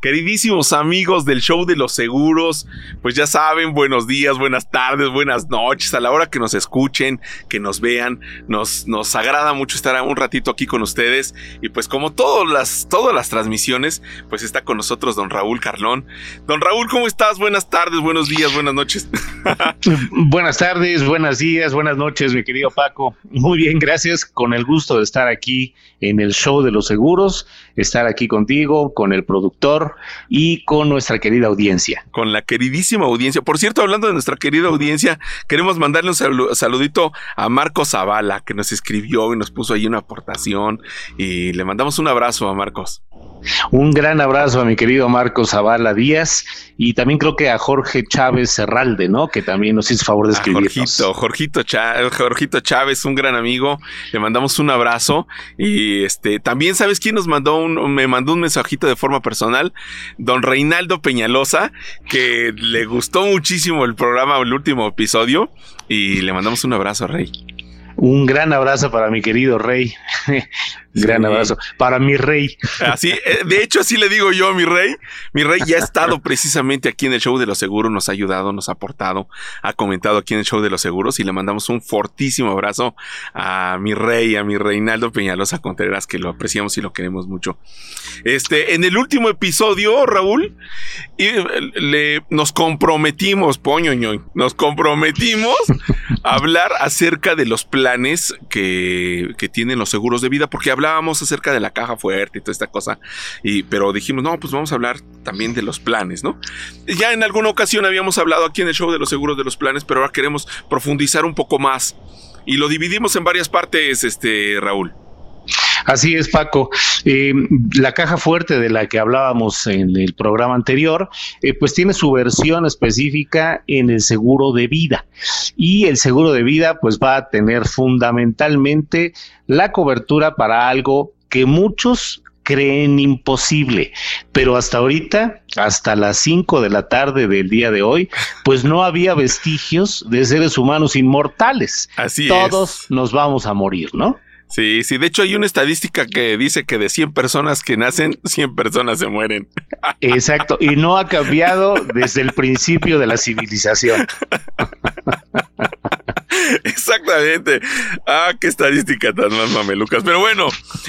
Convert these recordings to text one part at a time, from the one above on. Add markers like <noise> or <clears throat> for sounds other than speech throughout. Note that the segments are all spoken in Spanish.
Queridísimos amigos del show de los seguros, pues ya saben, buenos días, buenas tardes, buenas noches, a la hora que nos escuchen, que nos vean, nos, nos agrada mucho estar un ratito aquí con ustedes y pues como todas las, todas las transmisiones, pues está con nosotros don Raúl Carlón. Don Raúl, ¿cómo estás? Buenas tardes, buenos días, buenas noches. <laughs> buenas tardes, buenos días, buenas noches, mi querido Paco. Muy bien, gracias, con el gusto de estar aquí en el show de los seguros, estar aquí contigo, con el productor y con nuestra querida audiencia. Con la queridísima audiencia. Por cierto, hablando de nuestra querida audiencia, queremos mandarle un saludito a Marcos Zavala, que nos escribió y nos puso ahí una aportación. Y le mandamos un abrazo a Marcos. Un gran abrazo a mi querido Marcos Zavala Díaz y también creo que a Jorge Chávez Serralde, ¿no? Que también nos hizo favor de escribirnos. Jorgito, Jorgito, Chávez, Jorgito Chávez, un gran amigo. Le mandamos un abrazo y este también sabes quién nos mandó un me mandó un mensajito de forma personal, don Reinaldo Peñalosa, que le gustó muchísimo el programa, el último episodio y le mandamos un abrazo, Rey. Un gran abrazo para mi querido Rey. <laughs> Gran abrazo para mi rey. Así, eh, de hecho, así le digo yo a mi rey. Mi rey ya ha estado precisamente aquí en el show de los seguros, nos ha ayudado, nos ha aportado, ha comentado aquí en el show de los seguros y le mandamos un fortísimo abrazo a mi rey, a mi Reinaldo Peñalosa Contreras, que lo apreciamos y lo queremos mucho. Este, en el último episodio, Raúl, le, nos comprometimos, poño, nos comprometimos hablar acerca de los planes que, que tienen los seguros de vida, porque hablábamos acerca de la caja fuerte y toda esta cosa, y, pero dijimos, no, pues vamos a hablar también de los planes, ¿no? Ya en alguna ocasión habíamos hablado aquí en el show de los seguros de los planes, pero ahora queremos profundizar un poco más y lo dividimos en varias partes, este, Raúl. Así es, Paco. Eh, la caja fuerte de la que hablábamos en el programa anterior, eh, pues tiene su versión específica en el seguro de vida. Y el seguro de vida, pues va a tener fundamentalmente la cobertura para algo que muchos creen imposible. Pero hasta ahorita, hasta las 5 de la tarde del día de hoy, pues no había vestigios de seres humanos inmortales. Así Todos nos vamos a morir, ¿no? Sí, sí, de hecho hay una estadística que dice que de 100 personas que nacen, <laughs> 100 personas se mueren. Exacto, y no ha cambiado desde el principio de la civilización. <laughs> Exactamente. Ah, qué estadística tan más mamelucas. Pero bueno.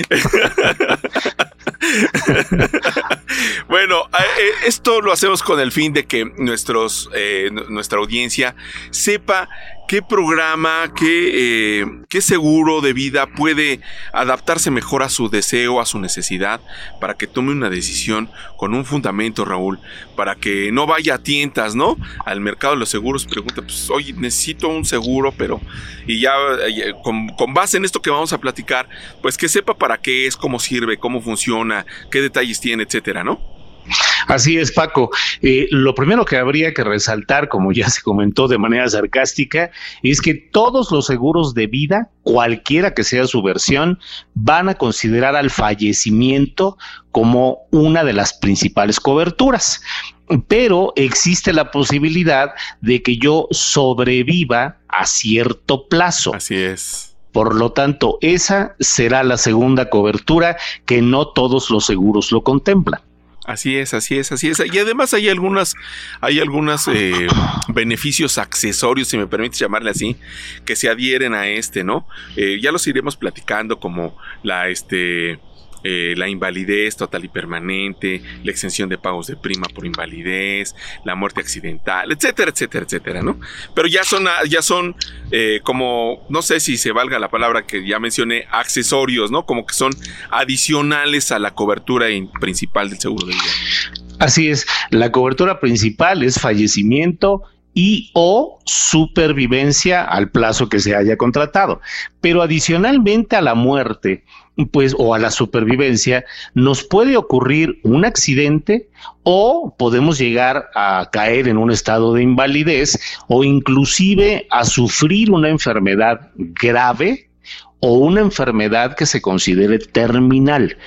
<laughs> bueno, eh, esto lo hacemos con el fin de que nuestros, eh, nuestra audiencia sepa qué programa, qué, eh, qué seguro de vida puede adaptarse mejor a su deseo, a su necesidad, para que tome una decisión con un fundamento, Raúl, para que no vaya a tientas, ¿no? Al mercado de los seguros, pregunta, pues, oye, necesito un seguro, pero, y ya eh, con, con base en esto que vamos a platicar, pues que sepa para qué es, cómo sirve, cómo funciona, qué detalles tiene, etcétera, ¿no? Así es, Paco. Eh, lo primero que habría que resaltar, como ya se comentó de manera sarcástica, es que todos los seguros de vida, cualquiera que sea su versión, van a considerar al fallecimiento como una de las principales coberturas. Pero existe la posibilidad de que yo sobreviva a cierto plazo. Así es. Por lo tanto, esa será la segunda cobertura que no todos los seguros lo contemplan. Así es, así es, así es. Y además hay algunas, hay algunos eh, beneficios accesorios, si me permites llamarle así, que se adhieren a este, ¿no? Eh, ya los iremos platicando como la, este, eh, la invalidez total y permanente, la exención de pagos de prima por invalidez, la muerte accidental, etcétera, etcétera, etcétera, ¿no? Pero ya son, ya son eh, como, no sé si se valga la palabra que ya mencioné, accesorios, ¿no? Como que son adicionales a la cobertura principal del seguro de vida. Así es, la cobertura principal es fallecimiento y o supervivencia al plazo que se haya contratado. Pero adicionalmente a la muerte, pues, o a la supervivencia, nos puede ocurrir un accidente o podemos llegar a caer en un estado de invalidez o inclusive a sufrir una enfermedad grave o una enfermedad que se considere terminal.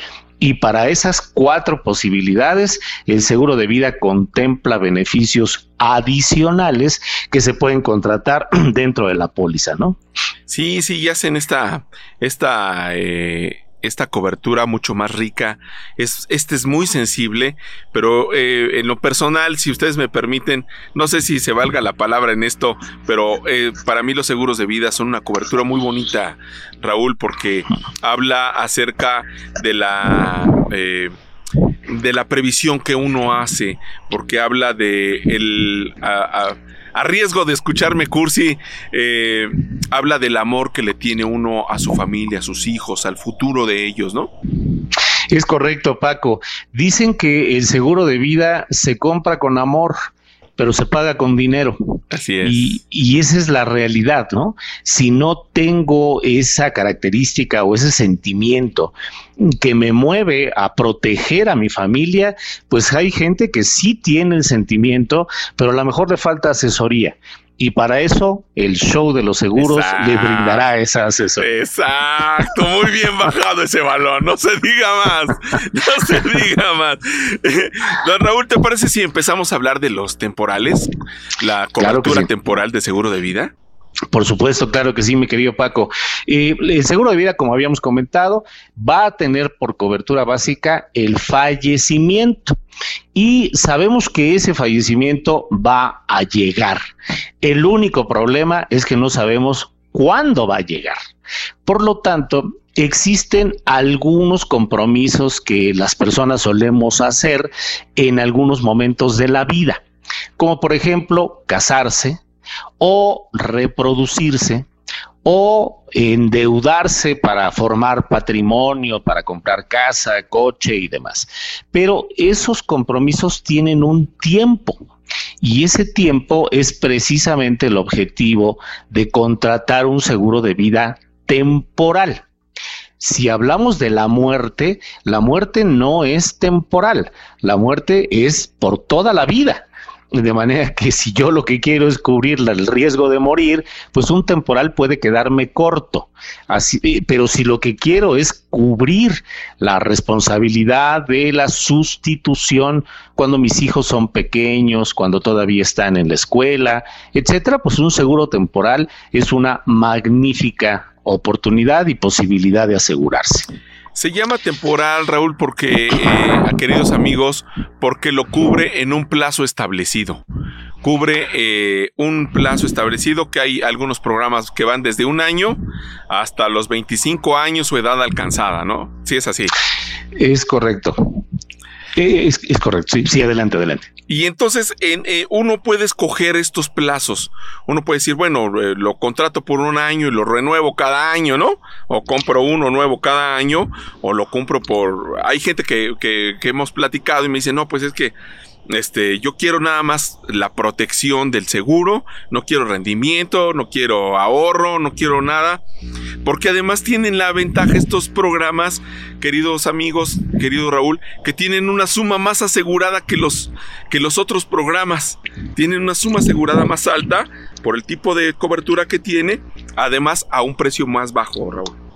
Y para esas cuatro posibilidades, el seguro de vida contempla beneficios adicionales que se pueden contratar <clears throat> dentro de la póliza, ¿no? Sí, sí, ya hacen esta, esta eh, esta cobertura mucho más rica. Es, este es muy sensible, pero eh, en lo personal, si ustedes me permiten, no sé si se valga la palabra en esto, pero eh, para mí los seguros de vida son una cobertura muy bonita, Raúl, porque habla acerca de la... Eh, de la previsión que uno hace, porque habla de el, riesgo de escucharme cursi, eh, habla del amor que le tiene uno a su familia, a sus hijos, al futuro de ellos, ¿no? Es correcto, Paco. Dicen que el seguro de vida se compra con amor pero se paga con dinero. Así es. Y, esa es la realidad, ¿no? Si no tengo esa característica o ese sentimiento que me mueve a proteger a mi familia, pues hay gente que sí tiene el sentimiento, pero a lo mejor le falta asesoría. Y para eso, el show de los seguros le brindará esa asesoría. Exacto, muy bien bajado ese balón, no se diga más, no se diga más. <laughs> Don Raúl, ¿te parece si empezamos a hablar de los temporales? La cobertura temporal de seguro de vida. Por supuesto, claro que sí, mi querido Paco. Eh, el seguro de vida, como habíamos comentado, va a tener por cobertura básica el fallecimiento. Y sabemos que ese fallecimiento va a llegar. El único problema es que no sabemos cuándo va a llegar. Por lo tanto, existen algunos compromisos que las personas solemos hacer en algunos momentos de la vida, como por ejemplo casarse, o reproducirse o endeudarse para formar patrimonio, para comprar casa, coche y demás. Pero esos compromisos tienen un tiempo y ese tiempo es precisamente el objetivo de contratar un seguro de vida temporal. Si hablamos de la muerte, la muerte no es temporal, la muerte es por toda la vida. De manera que si yo lo que quiero es cubrir el riesgo de morir, pues un temporal puede quedarme corto. Así, pero si lo que quiero es cubrir la responsabilidad de la sustitución cuando mis hijos son pequeños, cuando todavía están en la escuela, etcétera, pues un seguro temporal es una magnífica oportunidad y posibilidad de asegurarse. Se llama temporal, Raúl, porque, eh, queridos amigos, porque lo cubre en un plazo establecido. Cubre eh, un plazo establecido que hay algunos programas que van desde un año hasta los 25 años o edad alcanzada, ¿no? Sí, es así. Es correcto. Es, correcto, sí, sí, adelante, adelante. Y entonces en, eh, uno puede escoger estos plazos. Uno puede decir, bueno, eh, lo contrato por un año y lo renuevo cada año, ¿no? O compro uno nuevo cada año, o lo compro por... Hay gente que, que, que hemos platicado y me dice, no, pues es que este, yo quiero nada más la protección del seguro, no quiero rendimiento, no quiero ahorro, no quiero nada, porque además tienen la ventaja estos programas, queridos amigos, querido Raúl, que tienen una suma más asegurada que los, que los otros programas, tienen una suma asegurada más alta por el tipo de cobertura que tiene, además a un precio más bajo, Raúl.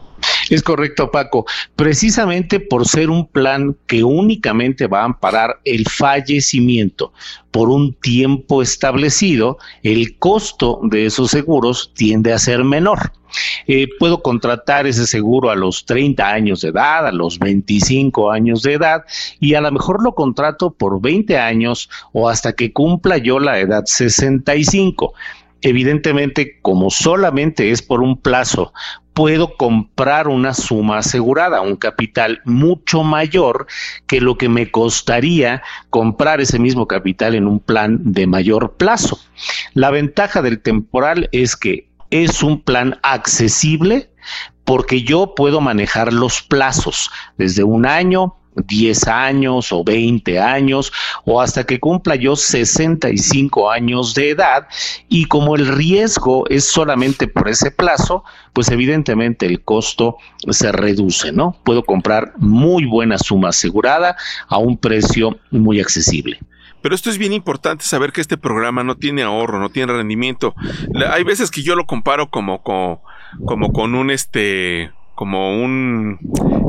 Es correcto, Paco. Precisamente por ser un plan que únicamente va a amparar el fallecimiento por un tiempo establecido, el costo de esos seguros tiende a ser menor. Eh, puedo contratar ese seguro a los 30 años de edad, a los 25 años de edad, y a lo mejor lo contrato por 20 años o hasta que cumpla yo la edad 65 evidentemente, como solamente es por un plazo, puedo comprar una suma asegurada, un capital mucho mayor que lo que me costaría comprar ese mismo capital en un plan de mayor plazo. La ventaja del temporal es que es un plan accesible porque yo puedo manejar los plazos desde un año, 10 años o 20 años o hasta que cumpla yo 65 años de edad y como el riesgo es solamente por ese plazo, pues evidentemente el costo se reduce, ¿no? Puedo comprar muy buena suma asegurada a un precio muy accesible. Pero esto es bien importante saber que este programa no tiene ahorro, no tiene rendimiento. Hay veces que yo lo comparo como, como, como con un este como un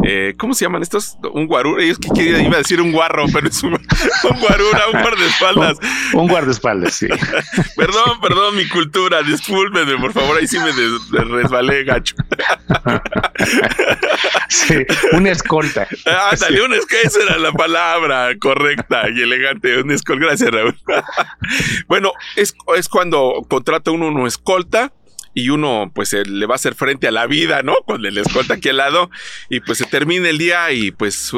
eh, ¿cómo se llaman estos? Un guarura, es que iba a decir un guarro, pero es un, guarura, un guardaespaldas. Un, un guardaespaldas, sí. <laughs> perdón, perdón, mi cultura, discúlpenme, por favor, ahí sí me, resbalé, gacho. <laughs> sí, una escolta. Ah, dale, una escolta, esa era la palabra correcta y elegante, un escolta, gracias Raúl. <laughs> bueno, es, es cuando contrata uno una escolta y uno pues le va a hacer frente a la vida, ¿no? Cuando el escolta aquí al lado y pues se termina el día y pues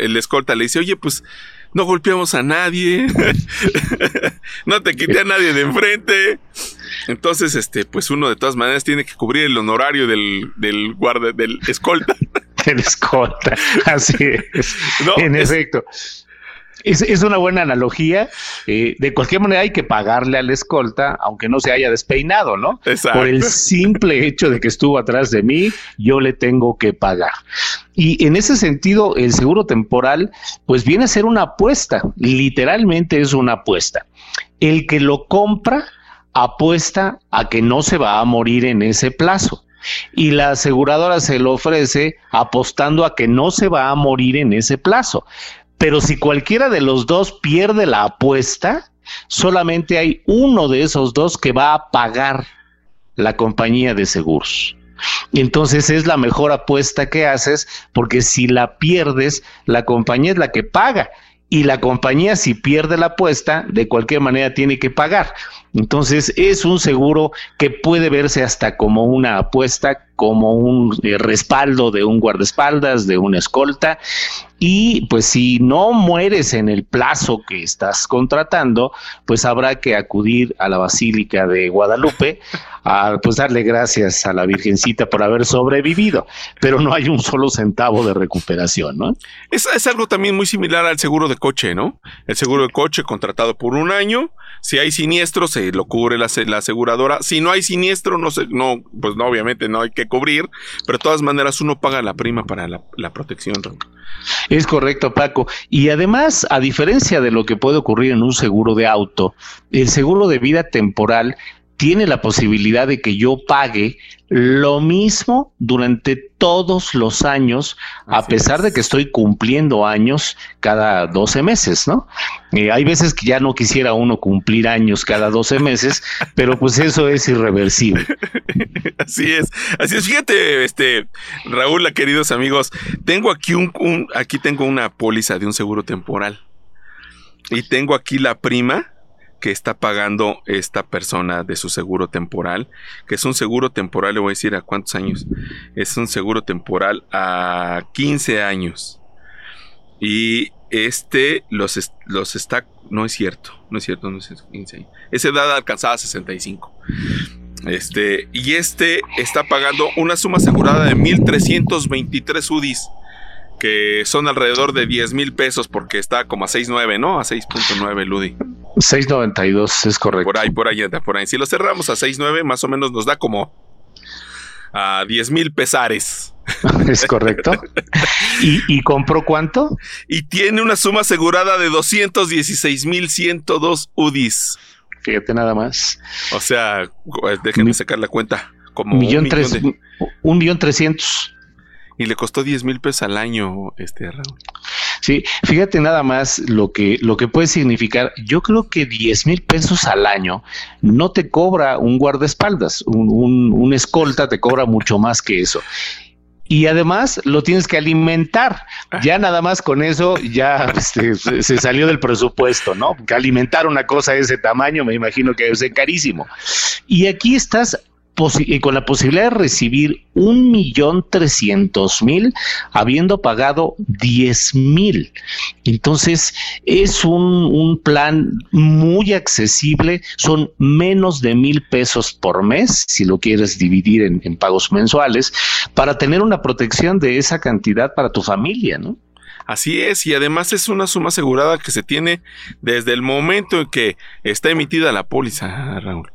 el escolta le dice, oye, pues no golpeamos a nadie, <laughs> no te quité a nadie de enfrente. Entonces, este, pues uno de todas maneras tiene que cubrir el honorario del, del guarda, del escolta. <laughs> El escolta, así es. en efecto. Es, una buena analogía. Eh, de cualquier manera hay que pagarle al escolta, aunque no se haya despeinado, ¿no? Exacto. Por el simple hecho de que estuvo atrás de mí, yo le tengo que pagar. Y en ese sentido, el seguro temporal, pues viene a ser una apuesta, literalmente es una apuesta. El que lo compra apuesta a que no se va a morir en ese plazo y la aseguradora se lo ofrece apostando a que no se va a morir en ese plazo. Pero si cualquiera de los dos pierde la apuesta, solamente hay uno de esos dos que va a pagar la compañía de seguros. Entonces es la mejor apuesta que haces porque si la pierdes, la compañía es la que paga y la compañía si pierde la apuesta, de cualquier manera tiene que pagar. Entonces es un seguro que puede verse hasta como una apuesta, como un eh, respaldo de un guardaespaldas, de una escolta. Y pues si no mueres en el plazo que estás contratando, pues habrá que acudir a la Basílica de Guadalupe a pues darle gracias a la Virgencita por haber sobrevivido, pero no hay un solo centavo de recuperación, ¿no? Es, es algo también muy similar al seguro de coche, ¿no? El seguro de coche contratado por un año, si hay siniestro, se lo cubre la, aseguradora. Si no hay siniestro, no se, no, pues no, obviamente no hay que cubrir, pero de todas maneras uno paga la prima para la, la protección. Es correcto, Paco. Y además, a diferencia de lo que puede ocurrir en un seguro de auto, el seguro de vida temporal tiene la posibilidad de que yo pague lo mismo durante todos los años, a pesar de que estoy cumpliendo años cada 12 meses, ¿no? Eh, hay veces que ya no quisiera uno cumplir años cada 12 meses, <laughs> pero pues eso es irreversible. Así es, así es. Fíjate, este, Raúl, queridos amigos, tengo aquí un, un aquí tengo una póliza de un seguro temporal. Y tengo aquí la prima que está pagando esta persona de su seguro temporal, que es un seguro temporal, le voy a decir a cuántos años, es un seguro temporal a 15 años. Y este los, los está, no es cierto, no es cierto, no es 15 años. Esa edad alcanzada a 65. Este, y este está pagando una suma asegurada de 1.323 UDIs que son alrededor de 10 mil pesos porque está como a 6.9, ¿no? A 6.9 Ludi. 6.92 es correcto. Por ahí, por ahí, por ahí. Si lo cerramos a 6.9, más o menos nos da como a 10 mil pesares. <laughs> Es correcto. ¿Y, ¿Y, compró cuánto? Y tiene una suma asegurada de 216 mil 102 UDIs. Fíjate nada más. O sea, déjenme sacar la cuenta. Como millón un millón, tres, un millón trescientos y le costó 10 mil pesos al año, este Raúl. Sí, fíjate nada más lo que, lo que puede significar. Yo creo que 10 mil pesos al año no te cobra un guardaespaldas, un, un, escolta te cobra mucho más que eso y además lo tienes que alimentar. Ya nada más con eso ya este, se salió del presupuesto, ¿no? Que alimentar una cosa de ese tamaño me imagino que es carísimo. Y aquí estás con la posibilidad de recibir un millón trescientos mil habiendo pagado diez mil. Entonces es un, plan muy accesible, son menos de mil pesos por mes, si lo quieres dividir en, en pagos mensuales, para tener una protección de esa cantidad para tu familia, ¿no? Así es, y además es una suma asegurada que se tiene desde el momento en que está emitida la póliza, Raúl.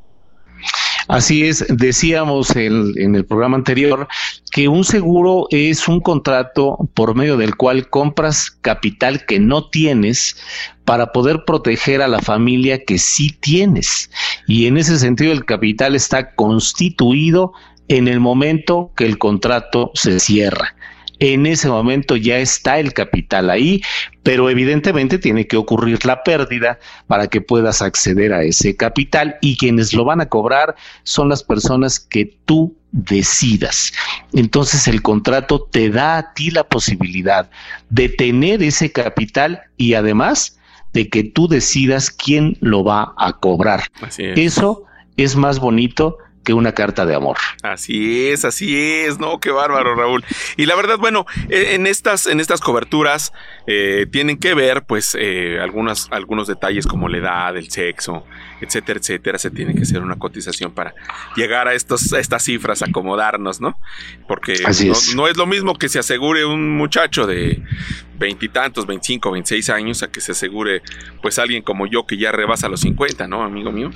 Así es, decíamos en el programa anterior que un seguro es un contrato por medio del cual compras capital que no tienes para poder proteger a la familia que sí tienes. Y en ese sentido el capital está constituido en el momento que el contrato se cierra en ese momento ya está el capital ahí, pero evidentemente tiene que ocurrir la pérdida para que puedas acceder a ese capital y quienes lo van a cobrar son las personas que tú decidas. Entonces el contrato te da a ti la posibilidad de tener ese capital y además de que tú decidas quién lo va a cobrar. Eso es más bonito que una carta de amor. Así es, así es, ¿no? Qué bárbaro, Raúl. Y la verdad, bueno, e, en estas, en estas coberturas eh, tienen que ver, pues, eh, algunos detalles como la edad, el sexo, etcétera, etcétera. Se tiene que hacer una cotización para llegar a, estos, estas cifras, acomodarnos, ¿no? Porque no, es lo mismo que se asegure un muchacho de veintitantos, 25, 26 años a que se asegure, pues, alguien como yo que ya rebasa los 50, ¿no, amigo mío?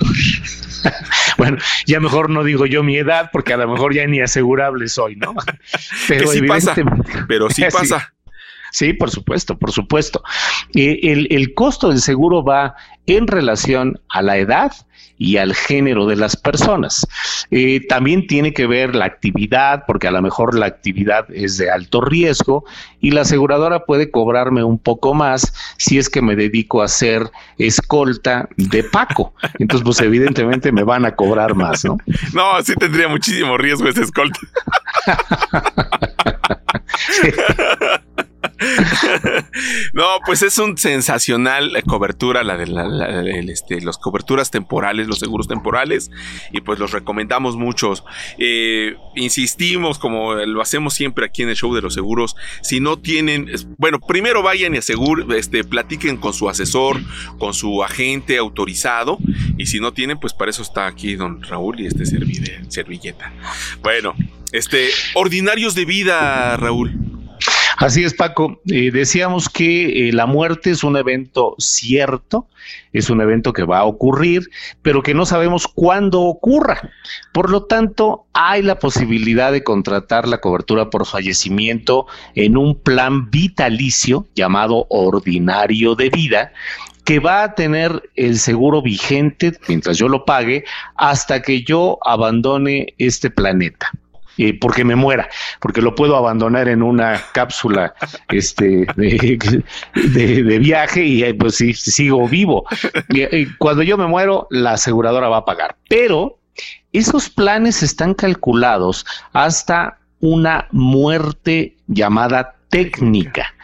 <laughs> bueno, ya mejor no digo yo mi edad, porque a lo mejor ya ni asegurable soy, ¿no? <laughs> Pero sí <laughs> pasa, pero sí pasa. Sí, por supuesto, por supuesto. Eh, el, costo del seguro va en relación a la edad y al género de las personas. Eh, también tiene que ver la actividad, porque a lo mejor la actividad es de alto riesgo y la aseguradora puede cobrarme un poco más si es que me dedico a ser escolta de Paco. Entonces, pues evidentemente me van a cobrar más, ¿no? <laughs> No, sí tendría muchísimo riesgo ese escolta. <laughs> <laughs> no, pues es un sensacional eh, cobertura, la de este, coberturas temporales, los seguros temporales, y pues los recomendamos muchos. Eh, insistimos, como lo hacemos siempre aquí en el show de los seguros, si no tienen, bueno, primero vayan y aseguren, este, platiquen con su asesor, con su agente autorizado, y si no tienen, pues para eso está aquí don Raúl y este servilleta. Bueno, este, ordinarios de vida, Raúl. Así es, Paco. Eh, decíamos que eh, la muerte es un evento cierto, es un evento que va a ocurrir, pero que no sabemos cuándo ocurra. Por lo tanto, hay la posibilidad de contratar la cobertura por fallecimiento en un plan vitalicio llamado ordinario de vida, que va a tener el seguro vigente mientras yo lo pague hasta que yo abandone este planeta porque me muera, porque lo puedo abandonar en una cápsula este, de, viaje y eh, pues sí, sigo vivo. Y, cuando yo me muero, la aseguradora va a pagar. Pero esos planes están calculados hasta una muerte llamada técnica.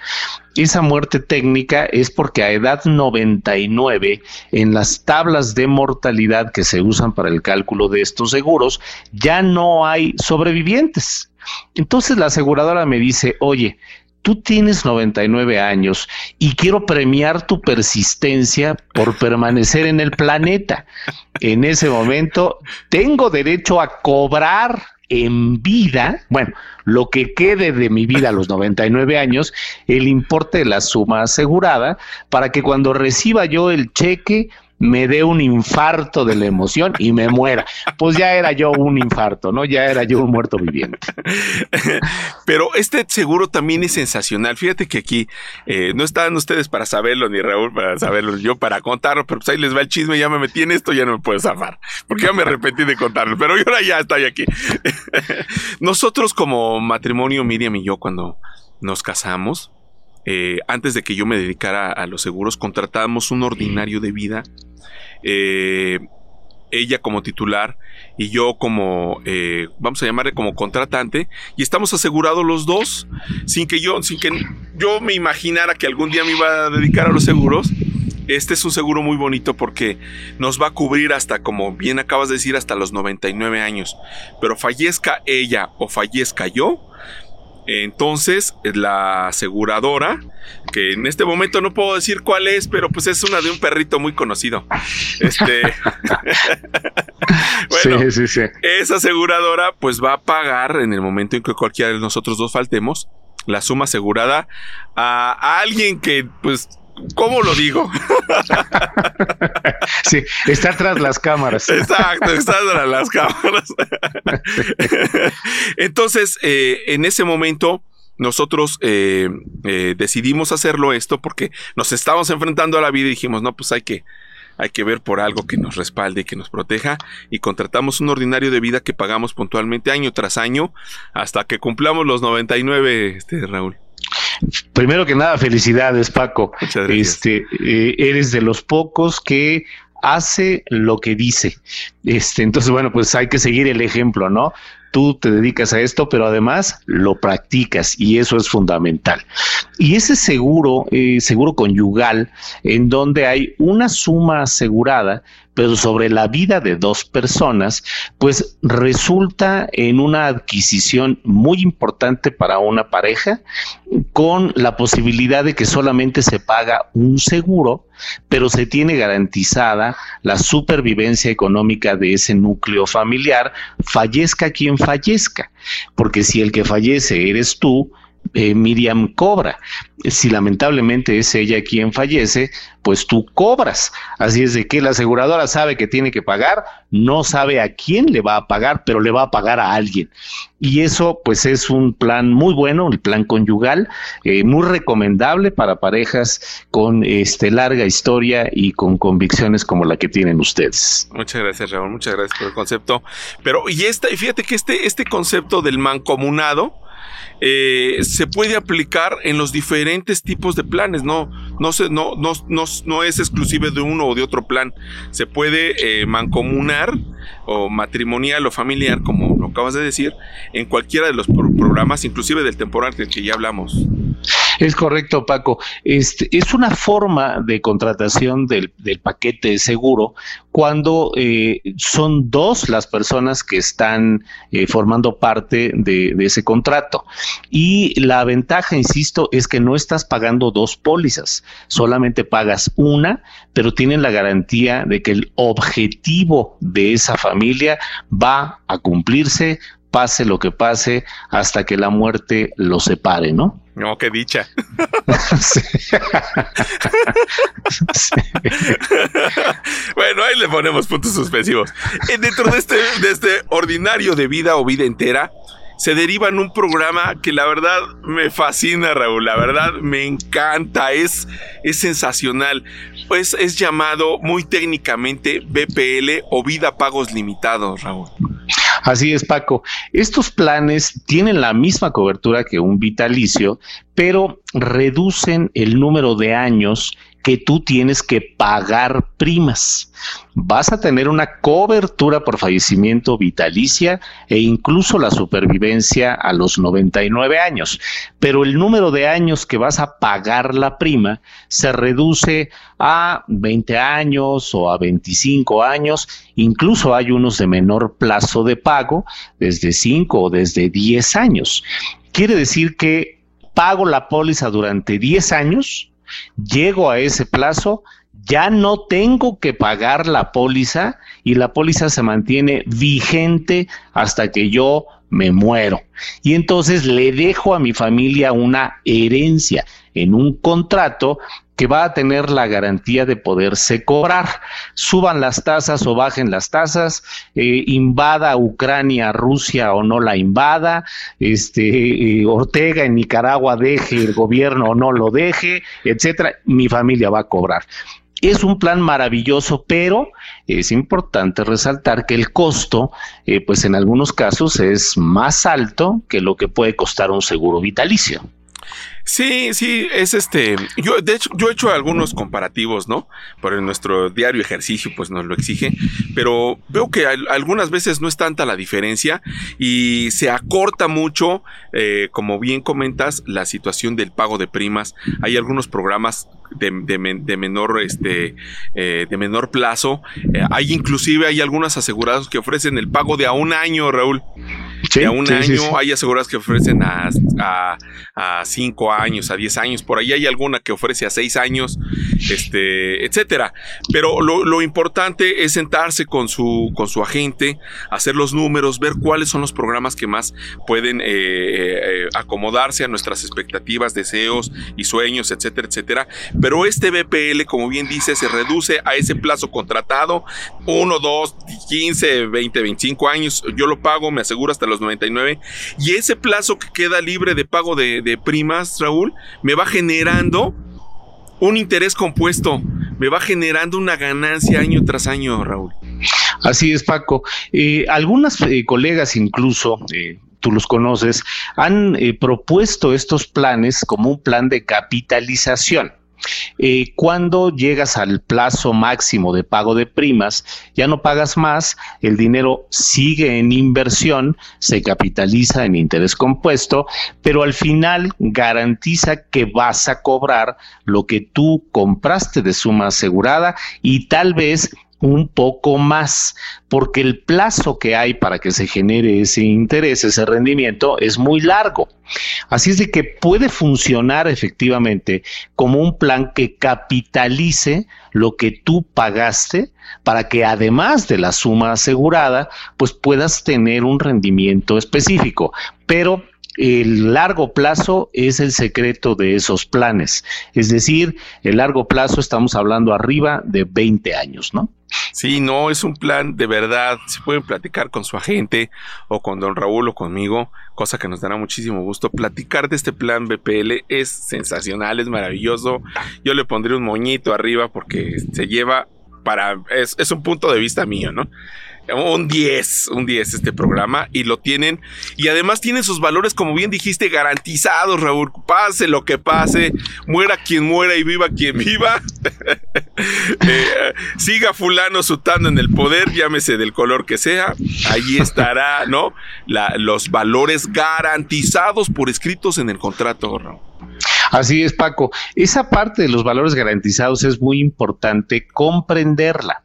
Esa muerte técnica es porque a edad 99, en las tablas de mortalidad que se usan para el cálculo de estos seguros, ya no hay sobrevivientes. Entonces la aseguradora me dice, oye, tú tienes 99 años y quiero premiar tu persistencia por permanecer en el planeta. En ese momento, tengo derecho a cobrar en vida, bueno, lo que quede de mi vida a los <laughs> 99 años, el importe de la suma asegurada, para que cuando reciba yo el cheque me dé un infarto de la emoción y me muera. Pues ya era yo un infarto, ¿no? Ya era yo un muerto viviente. <laughs> Pero este seguro también es sensacional. Fíjate que aquí eh, no están ustedes para saberlo, ni Raúl para saberlo, yo para contarlo, pero pues ahí les va el chisme, ya me metí en esto, ya no me puedo zafar, porque ya me arrepentí de contarlo, pero ahora ya estoy aquí. <laughs> Nosotros como matrimonio, Miriam y yo, cuando nos casamos, eh, antes de que yo me dedicara a los seguros, contratábamos un ordinario de vida eh, ella como titular y yo como, eh, vamos a llamarle como contratante, y estamos asegurados los dos, sin que yo, sin que yo me imaginara que algún día me iba a dedicar a los seguros. Este es un seguro muy bonito porque nos va a cubrir hasta, como bien acabas de decir, hasta los 99 años. Pero fallezca ella o fallezca yo, entonces, la aseguradora, que en este momento no puedo decir cuál es, pero pues es una de un perrito muy conocido. Este. <laughs> <laughs> bueno, sí, sí, sí. esa aseguradora pues va a pagar en el momento en que cualquiera de nosotros dos faltemos la suma asegurada a alguien que pues ¿Cómo lo digo? <laughs> sí, está tras las cámaras. Exacto, está tras las <laughs> cámaras. Entonces, eh, en ese momento, nosotros eh, eh, decidimos hacerlo esto porque nos estábamos enfrentando a la vida y dijimos, no, pues hay que, hay que ver por algo que nos respalde y que nos proteja y contratamos un ordinario de vida que pagamos puntualmente año tras año hasta que cumplamos los 99, este, Raúl. Primero que nada, felicidades, Paco. Este, eh, eres de los pocos que hace lo que dice. Este, entonces, bueno, pues hay que seguir el ejemplo, ¿no? Tú te dedicas a esto, pero además lo practicas y eso es fundamental. Y ese seguro, eh, seguro conyugal, en donde hay una suma asegurada, pero sobre la vida de dos personas, pues resulta en una adquisición muy importante para una pareja, con la posibilidad de que solamente se paga un seguro, pero se tiene garantizada la supervivencia económica de ese núcleo familiar, fallezca quien fallezca, porque si el que fallece eres tú, eh, Miriam cobra. Si lamentablemente es ella quien fallece, pues tú cobras. Así es de que la aseguradora sabe que tiene que pagar, no sabe a quién le va a pagar, pero le va a pagar a alguien. Y eso pues es un plan muy bueno, el plan conyugal, eh, muy recomendable para parejas con este larga historia y con convicciones como la que tienen ustedes. Muchas gracias, Raúl, muchas gracias por el concepto. Pero y esta, fíjate que este, este concepto del mancomunado, eh, se puede aplicar en los diferentes tipos de planes. No, no, se, no, no, no, es exclusivo de uno o de otro plan. Se puede eh, mancomunar o matrimonial o familiar, como lo acabas de decir, en cualquiera de los programas, inclusive del temporal del que ya hablamos. Es correcto, Paco. Este, es una forma de contratación del, paquete de seguro cuando eh, son dos las personas que están eh, formando parte de, de, ese contrato. Y la ventaja, insisto, es que no estás pagando dos pólizas, solamente pagas una, pero tienen la garantía de que el objetivo de esa familia va a cumplirse, pase lo que pase, hasta que la muerte los separe, ¿no? No, qué dicha. <laughs> <laughs> bueno, ahí le ponemos puntos suspensivos. Eh, dentro de este, de este ordinario de vida o vida entera, se deriva en un programa que la verdad me fascina, Raúl. La verdad me encanta, es, es sensacional. Pues es llamado muy técnicamente BPL o Vida Pagos Limitados, Raúl. Así es, Paco. Estos planes tienen la misma cobertura que un vitalicio, pero reducen el número de años que tú tienes que pagar primas. Vas a tener una cobertura por fallecimiento vitalicia e incluso la supervivencia a los 99 años, pero el número de años que vas a pagar la prima se reduce a 20 años o a 25 años, incluso hay unos de menor plazo de pago, desde 5 o desde 10 años. Quiere decir que pago la póliza durante 10 años, llego a ese plazo, ya no tengo que pagar la póliza y la póliza se mantiene vigente hasta que yo me muero. Y entonces le dejo a mi familia una herencia en un contrato que va a tener la garantía de poderse cobrar. Suban las tasas o bajen las tasas, eh, invada Ucrania, Rusia o no la invada, este, eh, Ortega en Nicaragua deje el gobierno o no lo deje, etcétera, mi familia va a cobrar. Es un plan maravilloso, pero es importante resaltar que el costo, eh, pues en algunos casos es más alto que lo que puede costar un seguro vitalicio. Sí, sí, es este. Yo, de hecho, yo he hecho algunos comparativos, ¿no? Por nuestro diario ejercicio, pues nos lo exige. Pero veo que algunas veces no es tanta la diferencia y se acorta mucho, eh, como bien comentas, la situación del pago de primas. Hay algunos programas de, menor este eh, de menor plazo eh, hay inclusive hay algunas asegurados que ofrecen el pago de a un año Raúl de a un año hay aseguradas que ofrecen a, a, a cinco años, a 10 años, por ahí hay alguna que ofrece a 6 años, este, etcétera. Pero lo, importante es sentarse con su, con su agente, hacer los números, ver cuáles son los programas que más pueden eh, eh, acomodarse a nuestras expectativas, deseos y sueños, etcétera, etcétera. Pero este BPL, como bien dice, se reduce a ese plazo contratado, 1, 2, 15, 20, 25 años. Yo lo pago, me aseguro hasta los 99. Y ese plazo que queda libre de pago de, de primas, Raúl, me va generando un interés compuesto me va generando una ganancia año tras año, Raúl. Así es, Paco. Eh, algunas eh, colegas incluso, eh, tú los conoces, han propuesto estos planes como un plan de capitalización. Eh, cuando llegas al plazo máximo de pago de primas, ya no pagas más, el dinero sigue en inversión, se capitaliza en interés compuesto, pero al final garantiza que vas a cobrar lo que tú compraste de suma asegurada y tal vez un poco más, porque el plazo que hay para que se genere ese interés, ese rendimiento, es muy largo. Así es de que puede funcionar efectivamente como un plan que capitalice lo que tú pagaste para que además de la suma asegurada, pues puedas tener un rendimiento específico. Pero el largo plazo es el secreto de esos planes. Es decir, el largo plazo estamos hablando arriba de 20 años, ¿no? Sí, no, es un plan de verdad. Se pueden platicar con su agente o con don Raúl o conmigo, cosa que nos dará muchísimo gusto. Platicar de este plan BPL es sensacional, es maravilloso. Yo le pondré un moñito arriba porque se lleva para. Es, es un punto de vista mío, ¿no? Un 10, un 10 este programa y lo tienen y además tienen sus valores como bien dijiste garantizados Raúl, pase lo que pase, muera quien muera y viva quien viva, <laughs> eh, siga fulano sutando en el poder, llámese del color que sea, ahí estará, ¿no? los valores garantizados por escritos en el contrato, Raúl. Así es, Paco. Esa parte de los valores garantizados es muy importante comprenderla.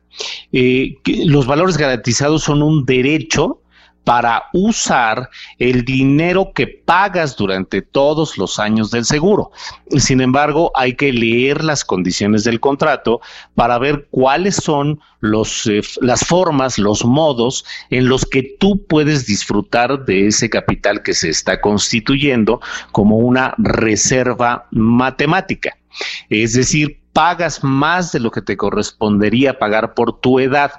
Eh, los valores garantizados son un derecho para usar el dinero que pagas durante todos los años del seguro. Sin embargo, hay que leer las condiciones del contrato para ver cuáles son los, eh, las formas, los modos en los que tú puedes disfrutar de ese capital que se está constituyendo como una reserva matemática. Es decir, pagas más de lo que te correspondería pagar por tu edad,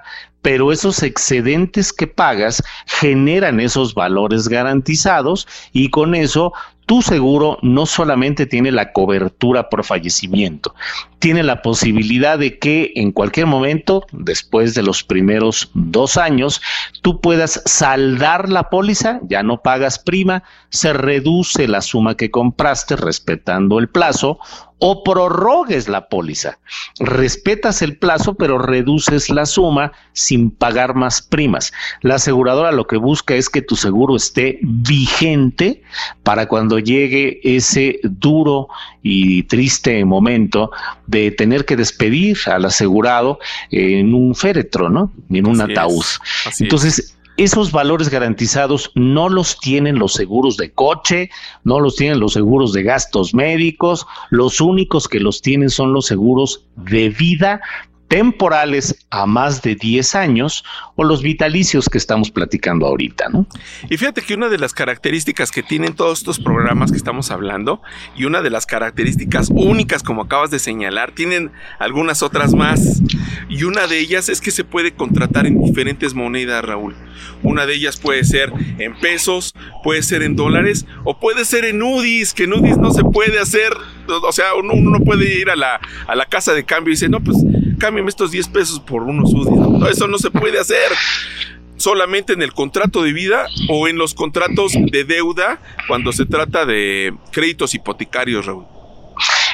pero esos excedentes que pagas generan esos valores garantizados y con eso tu seguro no solamente tiene la cobertura por fallecimiento, tiene la posibilidad de que en cualquier momento, después de los primeros dos años, tú puedas saldar la póliza, ya no pagas prima, se reduce la suma que compraste respetando el plazo o prorrogues la póliza. Respetas el plazo, pero reduces la suma sin pagar más primas. La aseguradora lo que busca es que tu seguro esté vigente para cuando llegue ese duro y triste momento de tener que despedir al asegurado en un féretro, ¿no? En un ataúd. Entonces, esos valores garantizados no los tienen los seguros de coche, no los tienen los seguros de gastos médicos, los únicos que los tienen son los seguros de vida temporales a más de 10 años o los vitalicios que estamos platicando ahorita, ¿no? Y fíjate que una de las características que tienen todos estos programas que estamos hablando y una de las características únicas como acabas de señalar, tienen algunas otras más y una de ellas es que se puede contratar en diferentes monedas, Raúl. Una de ellas puede ser en pesos, puede ser en dólares o puede ser en UDIs, que en UDIs no se puede hacer, o sea, uno, no puede ir a la, a la casa de cambio y decir, no, pues cámbiame estos 10 pesos por unos UDIs. eso no se puede hacer solamente en el contrato de vida o en los contratos de deuda cuando se trata de créditos hipotecarios, Raúl.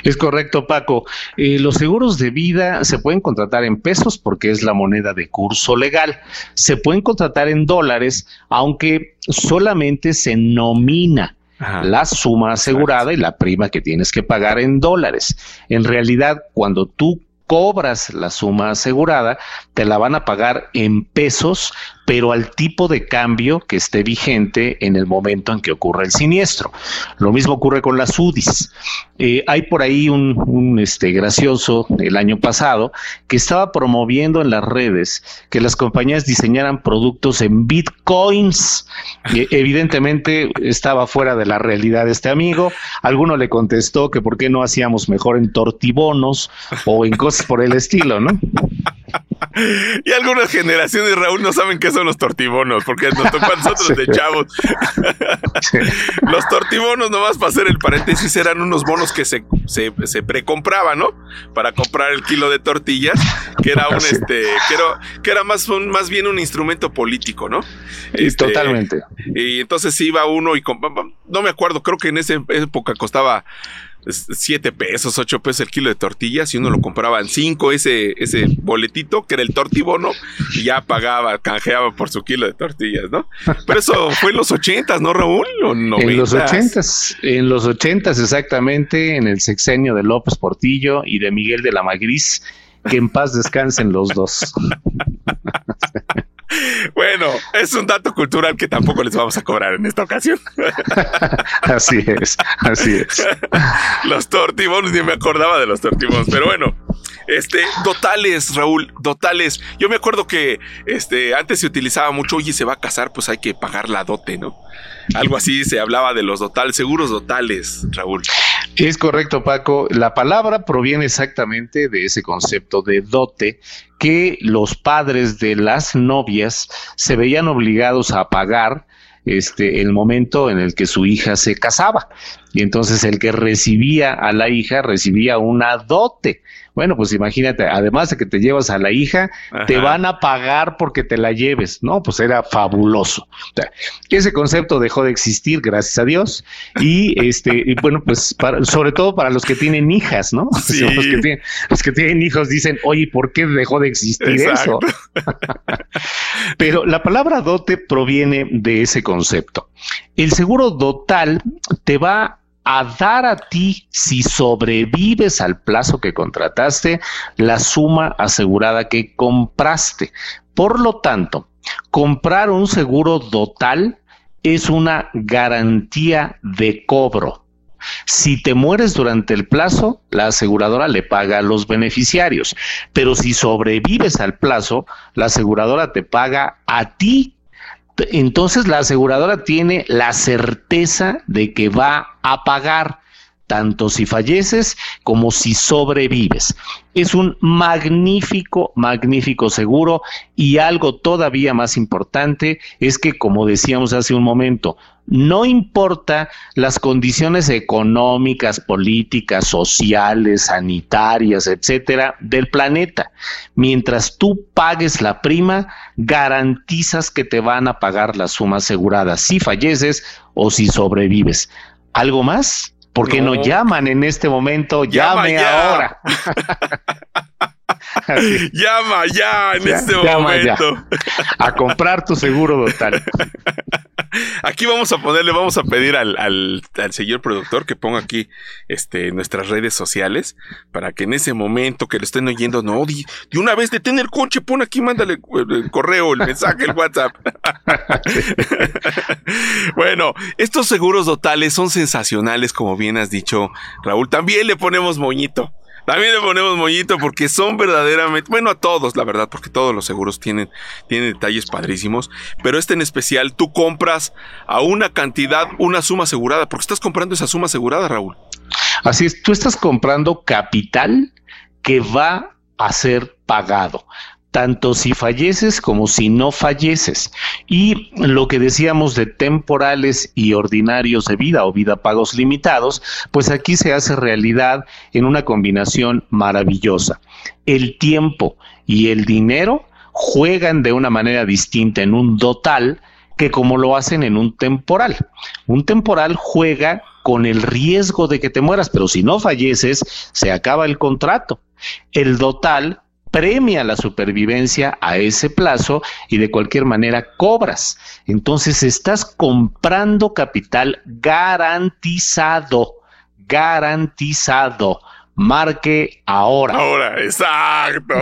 Es correcto, Paco. Eh, los seguros de vida se pueden contratar en pesos porque es la moneda de curso legal. Se pueden contratar en dólares, aunque solamente se nomina la suma asegurada y la prima que tienes que pagar en dólares. En realidad, cuando tú cobras la suma asegurada, te la van a pagar en pesos pero al tipo de cambio que esté vigente en el momento en que ocurra el siniestro. Lo mismo ocurre con las UDIs. Eh, hay por ahí un, este, gracioso el año pasado que estaba promoviendo en las redes que las compañías diseñaran productos en bitcoins. evidentemente estaba fuera de la realidad este amigo. Alguno le contestó que por qué no hacíamos mejor en tortibonos o en cosas por el estilo, ¿no? <laughs> y algunas generaciones, Raúl, no saben qué son los tortibonos, porque nos tocó a <laughs> nosotros de chavos. <laughs> Los tortibonos, nomás para hacer el paréntesis, eran unos bonos que se, se, se precompraban, ¿no? Para comprar el kilo de tortillas, que era un, este, que era, que era más, un, más bien un instrumento político, ¿no? Este, Totalmente. Y entonces iba uno y, no me acuerdo, creo que en esa época costaba 7 pesos, 8 pesos el kilo de tortillas y uno lo compraba en 5 ese, ese boletito que era el tortibono y ya pagaba, canjeaba por su kilo de tortillas, ¿no? Pero eso fue en los 80, ¿no, Raúl? En los 80, en los 80 exactamente, en el sexenio de López Portillo y de Miguel de la Magris, que en paz descansen los dos. <laughs> Bueno, es un dato cultural que tampoco les vamos a cobrar en esta ocasión. <laughs> Así es, así es. Los tortibones, ni me acordaba de los tortibones, pero bueno, este, dotales, Raúl, dotales. Yo me acuerdo que este, antes se utilizaba mucho, oye, se va a casar, pues hay que pagar la dote, ¿no? Algo así se hablaba de los dotales, seguros dotales, Raúl. Es correcto, Paco. La palabra proviene exactamente de ese concepto de dote que los padres de las novias se veían obligados a pagar este, el momento en el que su hija se casaba. Y entonces el que recibía a la hija recibía una dote. Bueno, pues imagínate, además de que te llevas a la hija, te van a pagar porque te la lleves, ¿no? Pues era fabuloso. ese concepto dejó de existir, gracias a Dios. Y este, bueno, pues sobre todo para los que tienen hijas, ¿no? <laughs> Los, que tienen, los que tienen hijos dicen, oye, ¿por qué dejó de existir eso? <laughs> Pero la palabra dote proviene de ese concepto. El seguro dotal te va a dar a ti, si sobrevives al plazo que contrataste, la suma asegurada que compraste. Por lo tanto, comprar un seguro total es una garantía de cobro. Si te mueres durante el plazo, la aseguradora le paga a los beneficiarios, pero si sobrevives al plazo, la aseguradora te paga a ti entonces la aseguradora tiene la certeza de que va a pagar tanto si falleces como si sobrevives. Es un magnífico, magnífico seguro y algo todavía más importante es que, como decíamos hace un momento, no importa las condiciones económicas, políticas, sociales, sanitarias, etcétera, del planeta. Mientras tú pagues la prima, garantizas que te van a pagar la suma asegurada si falleces o si sobrevives. ¿Algo más? ¿Por qué no, llaman en este momento? Llame ahora. <laughs> <laughs> Llama ya en este momento. A comprar tu seguro <laughs> total. Aquí vamos a ponerle, vamos a pedir al, al, señor productor que ponga aquí este, nuestras redes sociales para que en ese momento que lo estén oyendo, no, de, de una vez detén el coche, pon aquí, mándale el correo, el mensaje, el WhatsApp. <laughs> bueno, estos seguros totales son sensacionales, como bien has dicho, Raúl. También le ponemos moñito. También le ponemos moñito porque son verdaderamente, bueno, a todos, la verdad, porque todos los seguros tienen, tienen detalles padrísimos, pero este en especial, tú compras a una cantidad, una suma asegurada, porque estás comprando esa suma asegurada, Raúl. Así es, tú estás comprando capital que va a ser pagado tanto si falleces como si no falleces. Y lo que decíamos de temporales y ordinarios de vida o vida pagos limitados, pues aquí se hace realidad en una combinación maravillosa. El tiempo y el dinero juegan de una manera distinta en un total que como lo hacen en un temporal. Un temporal juega con el riesgo de que te mueras, pero si no falleces, se acaba el contrato. El total premia la supervivencia a ese plazo y de cualquier manera cobras. Entonces estás comprando capital garantizado, garantizado. Marque ahora. Ahora, exacto.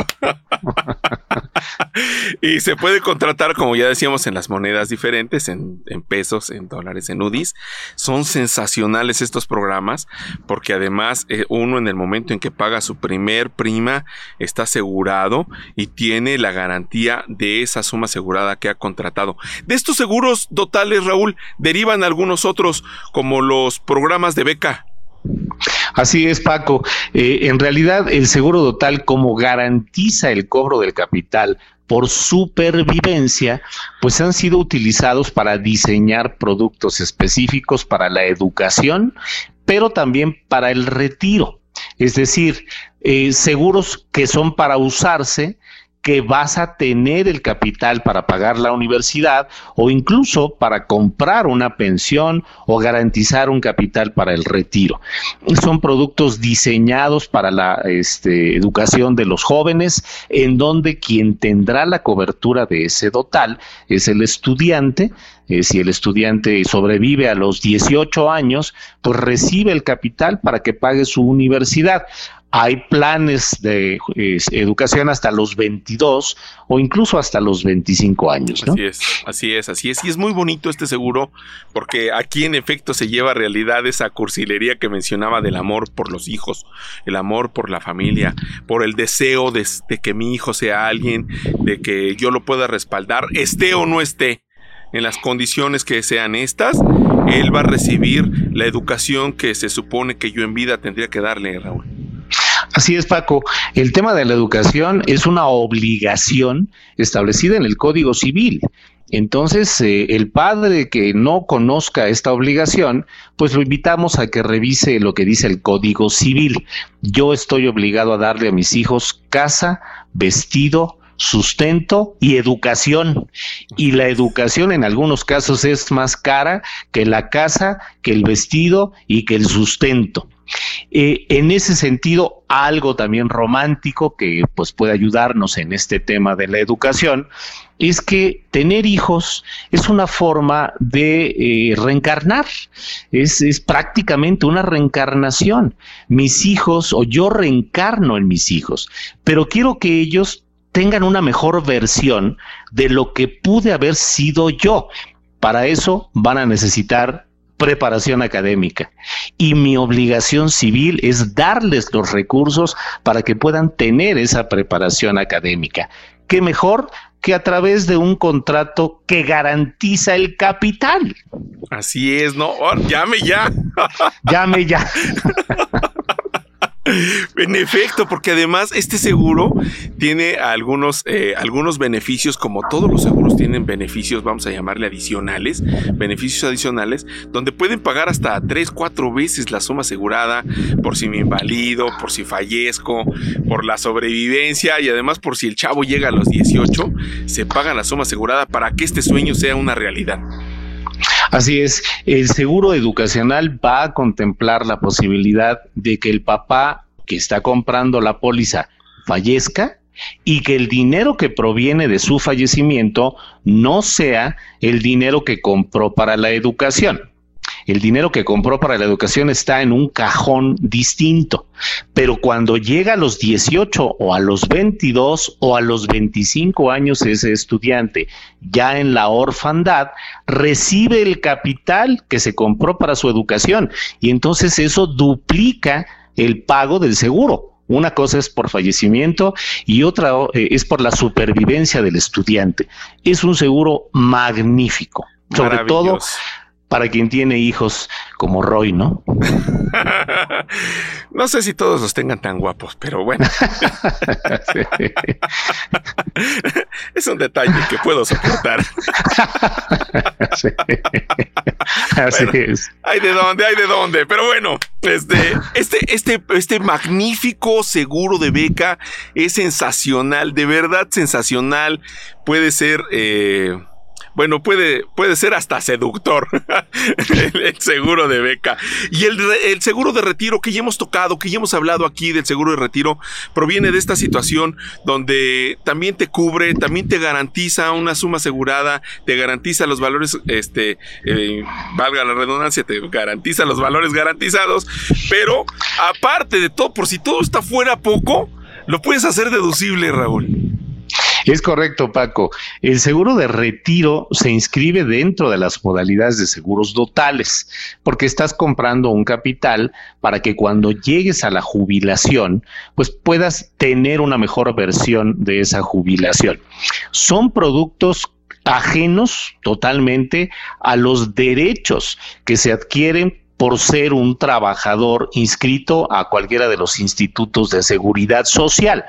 y se puede contratar, como ya decíamos, en las monedas diferentes, en, pesos, en dólares, en UDIs. Son sensacionales estos programas, porque además eh, uno en el momento en que paga su primer prima está asegurado y tiene la garantía de esa suma asegurada que ha contratado. De estos seguros totales, Raúl, derivan algunos otros, como los programas de beca Así es, Paco. Eh, en realidad, el seguro total, como garantiza el cobro del capital por supervivencia, pues han sido utilizados para diseñar productos específicos para la educación, pero también para el retiro. Es decir, eh, seguros que son para usarse que vas a tener el capital para pagar la universidad o incluso para comprar una pensión o garantizar un capital para el retiro. Son productos diseñados para la este, educación de los jóvenes, en donde quien tendrá la cobertura de ese total es el estudiante. Eh, si el estudiante sobrevive a los 18 años, pues recibe el capital para que pague su universidad. Hay planes de educación hasta los 22 o incluso hasta los 25 años. Así es, así es, así es. Y es muy bonito este seguro porque aquí en efecto se lleva a realidad esa cursilería que mencionaba del amor por los hijos, el amor por la familia, por el deseo de, de que mi hijo sea alguien, de que yo lo pueda respaldar, esté o no esté en las condiciones que sean estas, él va a recibir la educación que se supone que yo en vida tendría que darle, Raúl. Así es, Paco. El tema de la educación es una obligación establecida en el Código Civil. Entonces, eh, el padre que no conozca esta obligación, pues lo invitamos a que revise lo que dice el Código Civil. Yo estoy obligado a darle a mis hijos casa, vestido, sustento y educación. Y la educación en algunos casos es más cara que la casa, que el vestido y que el sustento. Eh, en ese sentido, algo también romántico que pues puede ayudarnos en este tema de la educación es que tener hijos es una forma de eh, reencarnar, es, es prácticamente una reencarnación. Mis hijos o yo reencarno en mis hijos, pero quiero que ellos tengan una mejor versión de lo que pude haber sido yo. Para eso van a necesitar preparación académica. Y mi obligación civil es darles los recursos para que puedan tener esa preparación académica. ¿Qué mejor que a través de un contrato que garantiza el capital? Así es, ¿no? Llame ya. llame ya. <laughs> En efecto, porque además este seguro tiene algunos, eh, algunos beneficios, como todos los seguros tienen beneficios, vamos a llamarle adicionales, beneficios adicionales, donde pueden pagar hasta 3, 4 veces la suma asegurada por si me invalido, por si fallezco, por la sobrevivencia y además por si el chavo llega a los 18, se paga la suma asegurada para que este sueño sea una realidad. Así es, el seguro educacional va a contemplar la posibilidad de que el papá que está comprando la póliza fallezca y que el dinero que proviene de su fallecimiento no sea el dinero que compró para la educación el dinero que compró para la educación está en un cajón distinto. Pero cuando llega a los 18 o a los 22 o a los 25 años ese estudiante ya en la orfandad, recibe el capital que se compró para su educación y entonces eso duplica el pago del seguro. Una cosa es por fallecimiento y otra eh, es por la supervivencia del estudiante. Es un seguro magnífico. Sobre todo para quien tiene hijos como Roy, ¿no? <laughs> no sé si todos los tengan tan guapos, pero bueno. <laughs> es un detalle que puedo soportar. <laughs> Así es. Hay de dónde, hay de dónde. Pero bueno, este, este, este, este magnífico seguro de beca es sensacional, de verdad sensacional. Puede ser. Eh, bueno, puede, puede ser hasta seductor <laughs> el, seguro de beca. Y el, el, seguro de retiro que ya hemos tocado, que ya hemos hablado aquí del seguro de retiro, proviene de esta situación donde también te cubre, también te garantiza una suma asegurada, te garantiza los valores, este, eh, valga la redundancia, te garantiza los valores garantizados, pero aparte de todo, por si todo está fuera poco, lo puedes hacer deducible, Raúl. Es correcto, Paco. El seguro de retiro se inscribe dentro de las modalidades de seguros dotales, porque estás comprando un capital para que cuando llegues a la jubilación, pues puedas tener una mejor versión de esa jubilación. Son productos ajenos totalmente a los derechos que se adquieren por ser un trabajador inscrito a cualquiera de los institutos de seguridad social.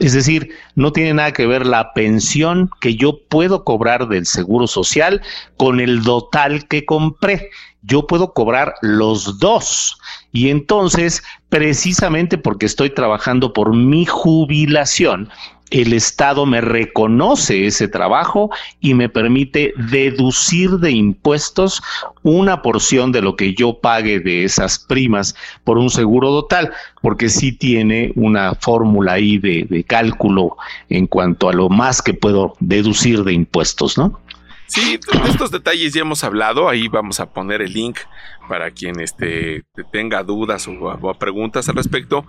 Es decir, no tiene nada que ver la pensión que yo puedo cobrar del Seguro Social con el dotal que compré. Yo puedo cobrar los dos. Y entonces, precisamente porque estoy trabajando por mi jubilación, el Estado me reconoce ese trabajo y me permite deducir de impuestos una porción de lo que yo pague de esas primas por un seguro total, porque sí tiene una fórmula ahí de, de cálculo en cuanto a lo más que puedo deducir de impuestos, ¿no? Sí, <laughs> de estos detalles ya hemos hablado. Ahí vamos a poner el link para quien este, tenga dudas o, preguntas al respecto.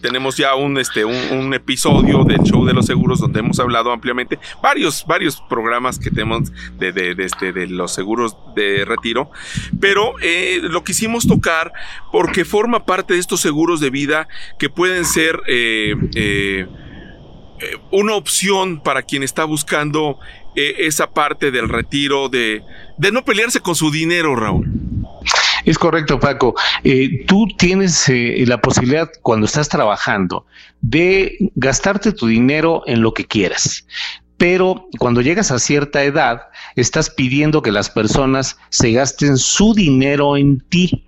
Tenemos ya un, este, un, episodio del show de los seguros donde hemos hablado ampliamente varios, varios programas que tenemos de, de, este, de los seguros de retiro. Pero eh, lo quisimos tocar porque forma parte de estos seguros de vida que pueden ser eh, eh, una opción para quien está buscando eh, esa parte del retiro, de, de no pelearse con su dinero, Raúl. Es correcto, Paco. Eh, tú tienes eh, la posibilidad cuando estás trabajando de gastarte tu dinero en lo que quieras. Pero cuando llegas a cierta edad, estás pidiendo que las personas se gasten su dinero en ti.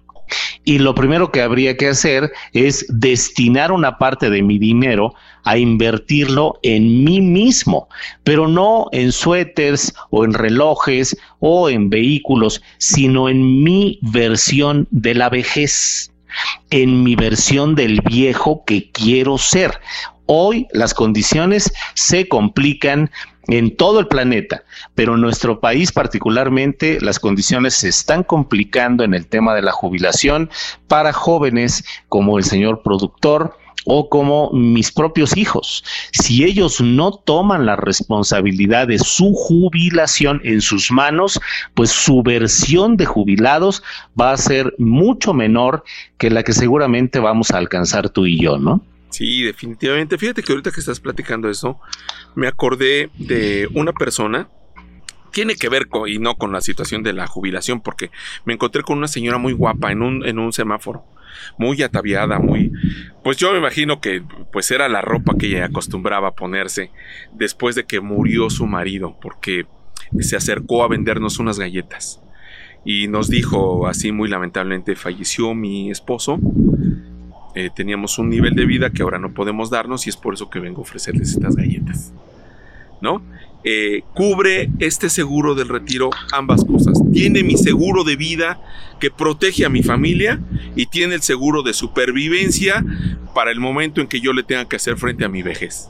Y lo primero que habría que hacer es destinar una parte de mi dinero a invertirlo en mí mismo, pero no en suéteres o en relojes o en vehículos, sino en mi versión de la vejez, en mi versión del viejo que quiero ser. Hoy las condiciones se complican en todo el planeta, pero en nuestro país particularmente las condiciones se están complicando en el tema de la jubilación para jóvenes como el señor productor, o como mis propios hijos. Si ellos no toman la responsabilidad de su jubilación en sus manos, pues su versión de jubilados va a ser mucho menor que la que seguramente vamos a alcanzar tú y yo, ¿no? Sí, definitivamente. Fíjate que ahorita que estás platicando eso, me acordé de una persona. Tiene que ver con, y no con la situación de la jubilación, porque me encontré con una señora muy guapa en un, en un semáforo muy ataviada, muy... Pues yo me imagino que pues era la ropa que ella acostumbraba a ponerse después de que murió su marido, porque se acercó a vendernos unas galletas. Y nos dijo así muy lamentablemente, falleció mi esposo, eh, teníamos un nivel de vida que ahora no podemos darnos y es por eso que vengo a ofrecerles estas galletas. ¿No? Eh, cubre este seguro del retiro ambas cosas. Tiene mi seguro de vida que protege a mi familia y tiene el seguro de supervivencia para el momento en que yo le tenga que hacer frente a mi vejez.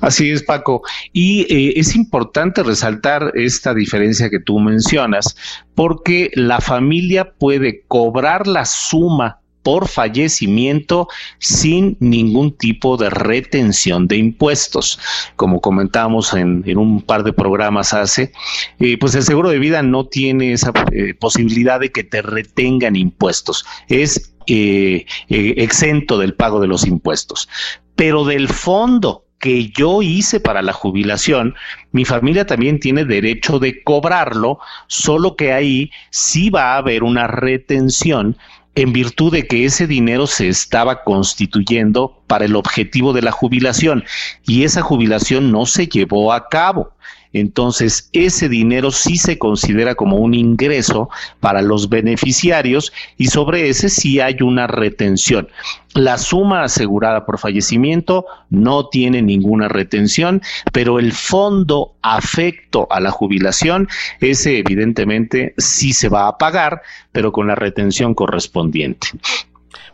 Así es, Paco. Y eh, es importante resaltar esta diferencia que tú mencionas, porque la familia puede cobrar la suma por fallecimiento sin ningún tipo de retención de impuestos. Como comentábamos en, un par de programas hace, eh, pues el seguro de vida no tiene esa eh, posibilidad de que te retengan impuestos. Es eh, exento del pago de los impuestos. Pero del fondo que yo hice para la jubilación, mi familia también tiene derecho de cobrarlo, solo que ahí sí va a haber una retención en virtud de que ese dinero se estaba constituyendo para el objetivo de la jubilación y esa jubilación no se llevó a cabo. Entonces, ese dinero sí se considera como un ingreso para los beneficiarios y sobre ese sí hay una retención. La suma asegurada por fallecimiento no tiene ninguna retención, pero el fondo afecto a la jubilación, ese evidentemente sí se va a pagar, pero con la retención correspondiente.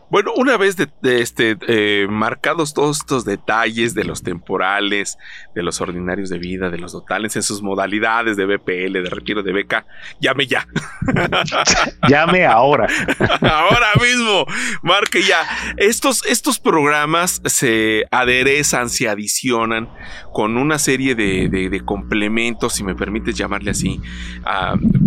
Bueno, una vez de, este, eh, marcados todos estos detalles de los temporales, de los ordinarios de vida, de los totales en sus modalidades de BPL, de retiro de beca, llame ya. <laughs> llame ahora. <laughs> ahora mismo, marque ya. Estos, estos programas se aderezan, se adicionan con una serie de, complementos, si me permites llamarle así,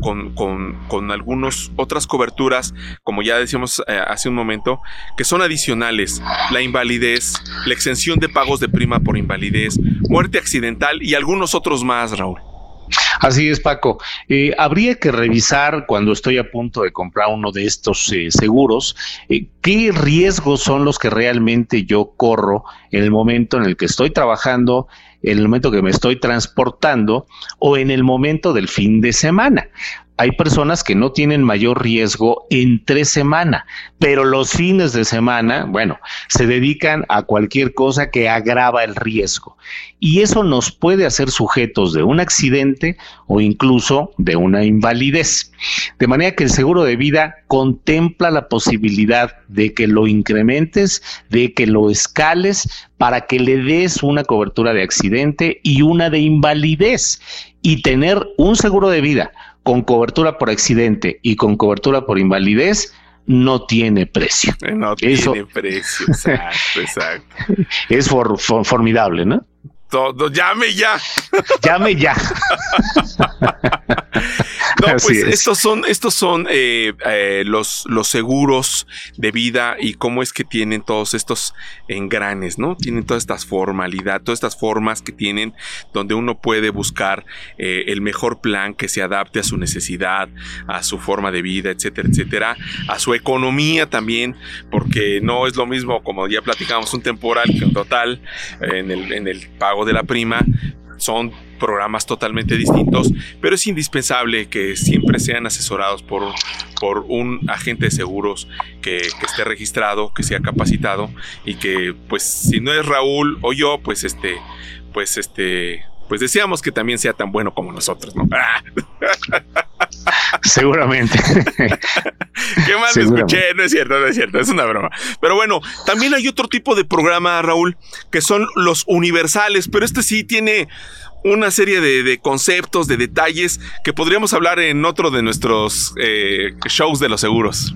con, con, con algunas otras coberturas, como ya decíamos eh, hace un momento, que son adicionales, la invalidez, la exención de pagos de prima por invalidez, muerte accidental y algunos otros más, Raúl. Así es, Paco. Eh, habría que revisar cuando estoy a punto de comprar uno de estos eh, seguros, eh, qué riesgos son los que realmente yo corro en el momento en el que estoy trabajando, en el momento que me estoy transportando o en el momento del fin de semana hay personas que no tienen mayor riesgo entre semana, pero los fines de semana, bueno, se dedican a cualquier cosa que agrava el riesgo. Y eso nos puede hacer sujetos de un accidente o incluso de una invalidez. De manera que el seguro de vida contempla la posibilidad de que lo incrementes, de que lo escales para que le des una cobertura de accidente y una de invalidez. Y tener un seguro de vida con cobertura por accidente y con cobertura por invalidez no tiene precio. No tiene precio, exacto, exacto. <laughs> Es formidable, ¿no? Todo, llame ya. Llame ya. <laughs> <laughs> No, pues estos son, estos son eh, eh, los, los seguros de vida y cómo es que tienen todos estos engranes, ¿no? Tienen todas estas formalidades, todas estas formas que tienen donde uno puede buscar eh, el mejor plan que se adapte a su necesidad, a su forma de vida, etcétera, etcétera, a su economía también, porque no es lo mismo, como ya platicamos, un temporal que un total en el, en el pago de la prima son programas totalmente distintos, pero es indispensable que siempre sean asesorados por, por un agente de seguros que, esté registrado, que sea capacitado y que, pues, si no es Raúl o yo, pues, este, pues, este, pues deseamos que también sea tan bueno como nosotros, ¿no? <laughs> Seguramente. <laughs> ¿Qué más escuché? No es cierto, no es cierto, es una broma. Pero bueno, también hay otro tipo de programa, Raúl, que son los universales, pero este sí tiene una serie de, conceptos, de detalles que podríamos hablar en otro de nuestros eh, shows de los seguros.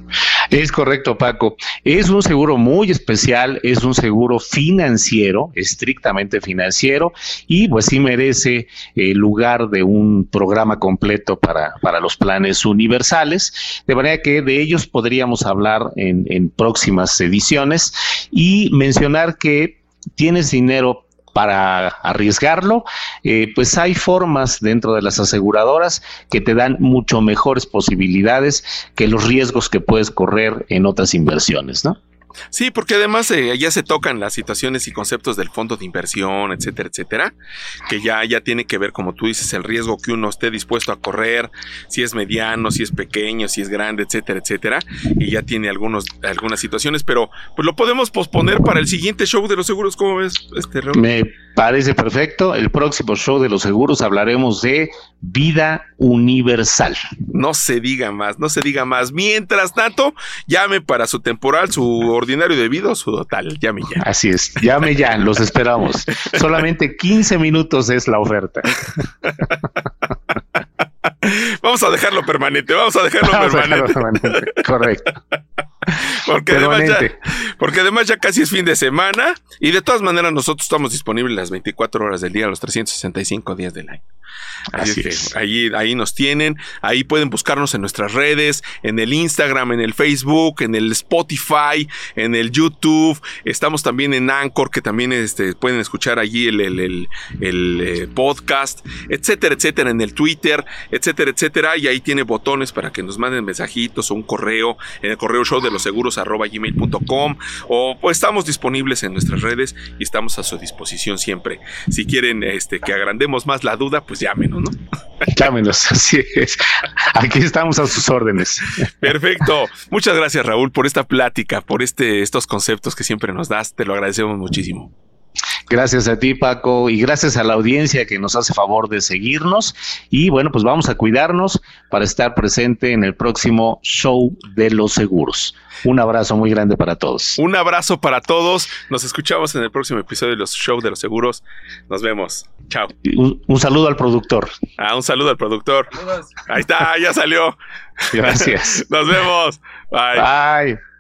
Es correcto, Paco. Es un seguro muy especial, es un seguro financiero, estrictamente financiero, y pues sí merece el lugar de un programa completo para, para los planes universales, de manera que de ellos podríamos hablar en próximas ediciones y mencionar que tienes dinero para arriesgarlo, eh, pues hay formas dentro de las aseguradoras que te dan mucho mejores posibilidades que los riesgos que puedes correr en otras inversiones, ¿no? Sí, porque además eh, ya se tocan las situaciones y conceptos del fondo de inversión, etcétera, etcétera, que ya, ya tiene que ver, como tú dices, el riesgo que uno esté dispuesto a correr, si es mediano, si es pequeño, si es grande, etcétera, etcétera, y ya tiene algunos, algunas situaciones, pero pues lo podemos posponer para el siguiente show de los seguros, ¿cómo ves? Este, Me parece perfecto. El próximo show de los seguros hablaremos de vida universal. No se diga más, no se diga más. Mientras tanto, llame para su temporal, su ordinario debido, su total. Llame ya. Así es, llame ya, los esperamos. <laughs> Solamente 15 minutos es la oferta. Vamos a dejarlo permanente, vamos a dejarlo permanente. Correcto. <laughs> Porque además, ya, porque además ya casi es fin de semana y de todas maneras nosotros estamos disponibles las 24 horas del día, los 365 días del año. Así, que ahí, ahí nos tienen, ahí pueden buscarnos en nuestras redes, en el Instagram, en el Facebook, en el Spotify, en el YouTube. Estamos también en Anchor, que también este, pueden escuchar allí el, el, eh, podcast, etcétera, etcétera, en el Twitter, etcétera, etcétera. Y ahí tiene botones para que nos manden mensajitos o un correo en el correo show de los seguros arroba gmail.com o pues estamos disponibles en nuestras redes y estamos a su disposición siempre. Si quieren este, que agrandemos más la duda, pues llámenos, ¿no? <laughs> Llámenos, así es. Aquí estamos a sus órdenes. Perfecto. Muchas gracias, Raúl, por esta plática, por este, estos conceptos que siempre nos das. Te lo agradecemos muchísimo. Gracias a ti, Paco, y gracias a la audiencia que nos hace favor de seguirnos. Y bueno, pues vamos a cuidarnos para estar presente en el próximo show de los seguros. Un abrazo muy grande para todos. Un abrazo para todos. Nos escuchamos en el próximo episodio de los show de los seguros. Nos vemos. Chao. Un, saludo al productor. Ah, un saludo al productor. Ahí está, ya salió. Gracias. <laughs> Nos vemos. Bye. Bye.